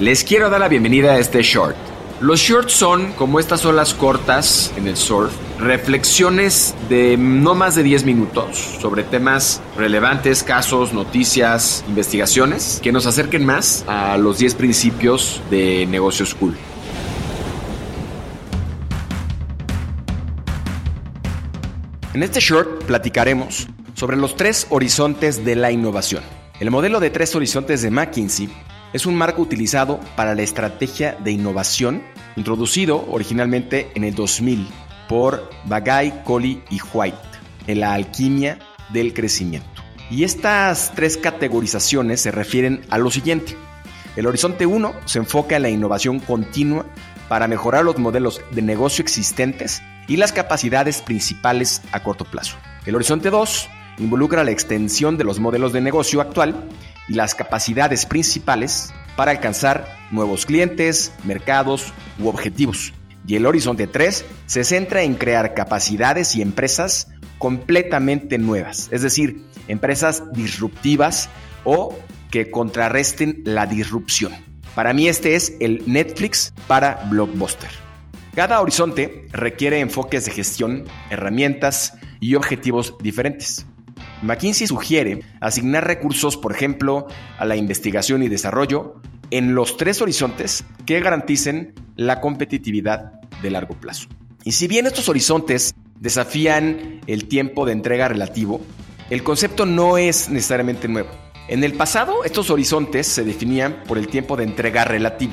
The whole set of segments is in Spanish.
Les quiero dar la bienvenida a este short. Los shorts son, como estas olas cortas en el surf, reflexiones de no más de 10 minutos sobre temas relevantes, casos, noticias, investigaciones, que nos acerquen más a los 10 principios de negocios cool. En este short platicaremos sobre los tres horizontes de la innovación. El modelo de tres horizontes de McKinsey es un marco utilizado para la estrategia de innovación, introducido originalmente en el 2000 por Bagay, Coley y White en la alquimia del crecimiento. Y estas tres categorizaciones se refieren a lo siguiente. El horizonte 1 se enfoca en la innovación continua para mejorar los modelos de negocio existentes y las capacidades principales a corto plazo. El horizonte 2 involucra la extensión de los modelos de negocio actual y las capacidades principales para alcanzar nuevos clientes, mercados u objetivos. Y el horizonte 3 se centra en crear capacidades y empresas completamente nuevas, es decir, empresas disruptivas o que contrarresten la disrupción. Para mí este es el Netflix para Blockbuster. Cada horizonte requiere enfoques de gestión, herramientas y objetivos diferentes. McKinsey sugiere asignar recursos, por ejemplo, a la investigación y desarrollo en los tres horizontes que garanticen la competitividad de largo plazo. Y si bien estos horizontes desafían el tiempo de entrega relativo, el concepto no es necesariamente nuevo. En el pasado, estos horizontes se definían por el tiempo de entrega relativo,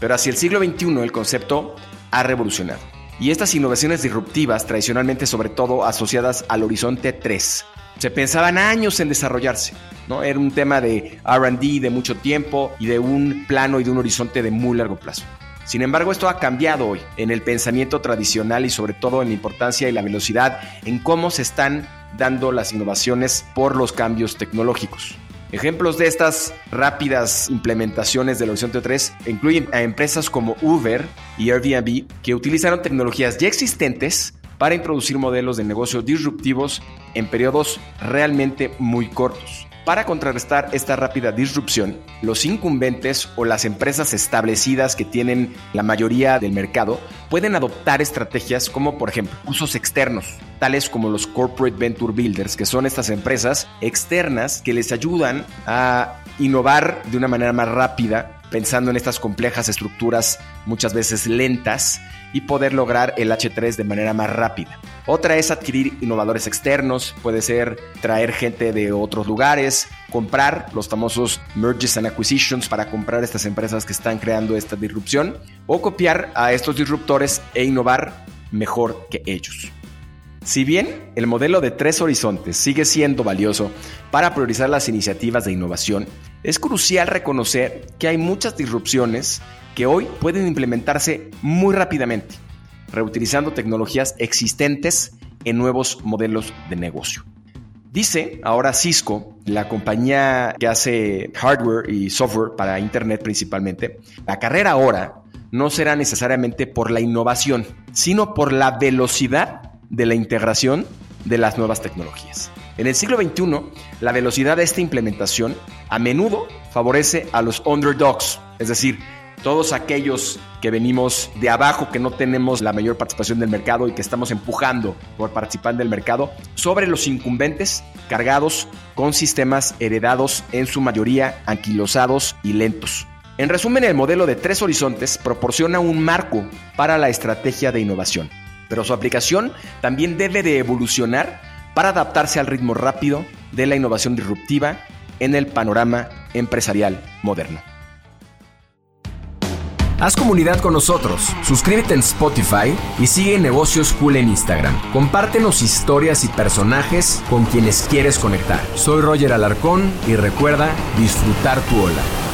pero hacia el siglo XXI el concepto ha revolucionado. Y estas innovaciones disruptivas, tradicionalmente sobre todo asociadas al horizonte 3, se pensaban años en desarrollarse. ¿no? Era un tema de RD de mucho tiempo y de un plano y de un horizonte de muy largo plazo. Sin embargo, esto ha cambiado hoy en el pensamiento tradicional y sobre todo en la importancia y la velocidad en cómo se están dando las innovaciones por los cambios tecnológicos. Ejemplos de estas rápidas implementaciones del Horizonte 3 incluyen a empresas como Uber y Airbnb que utilizaron tecnologías ya existentes para introducir modelos de negocio disruptivos en periodos realmente muy cortos. Para contrarrestar esta rápida disrupción, los incumbentes o las empresas establecidas que tienen la mayoría del mercado pueden adoptar estrategias como por ejemplo usos externos, tales como los Corporate Venture Builders, que son estas empresas externas que les ayudan a innovar de una manera más rápida, pensando en estas complejas estructuras muchas veces lentas y poder lograr el H3 de manera más rápida. Otra es adquirir innovadores externos, puede ser traer gente de otros lugares, comprar los famosos mergers and acquisitions para comprar estas empresas que están creando esta disrupción o copiar a estos disruptores e innovar mejor que ellos. Si bien el modelo de tres horizontes sigue siendo valioso para priorizar las iniciativas de innovación, es crucial reconocer que hay muchas disrupciones que hoy pueden implementarse muy rápidamente, reutilizando tecnologías existentes en nuevos modelos de negocio. Dice ahora Cisco, la compañía que hace hardware y software para Internet principalmente, la carrera ahora no será necesariamente por la innovación, sino por la velocidad de la integración de las nuevas tecnologías. En el siglo XXI, la velocidad de esta implementación a menudo favorece a los underdogs, es decir, todos aquellos que venimos de abajo, que no tenemos la mayor participación del mercado y que estamos empujando por participar del mercado, sobre los incumbentes cargados con sistemas heredados en su mayoría anquilosados y lentos. En resumen, el modelo de tres horizontes proporciona un marco para la estrategia de innovación, pero su aplicación también debe de evolucionar para adaptarse al ritmo rápido de la innovación disruptiva en el panorama empresarial moderno. Haz comunidad con nosotros, suscríbete en Spotify y sigue Negocios Cool en Instagram. Compártenos historias y personajes con quienes quieres conectar. Soy Roger Alarcón y recuerda disfrutar tu ola.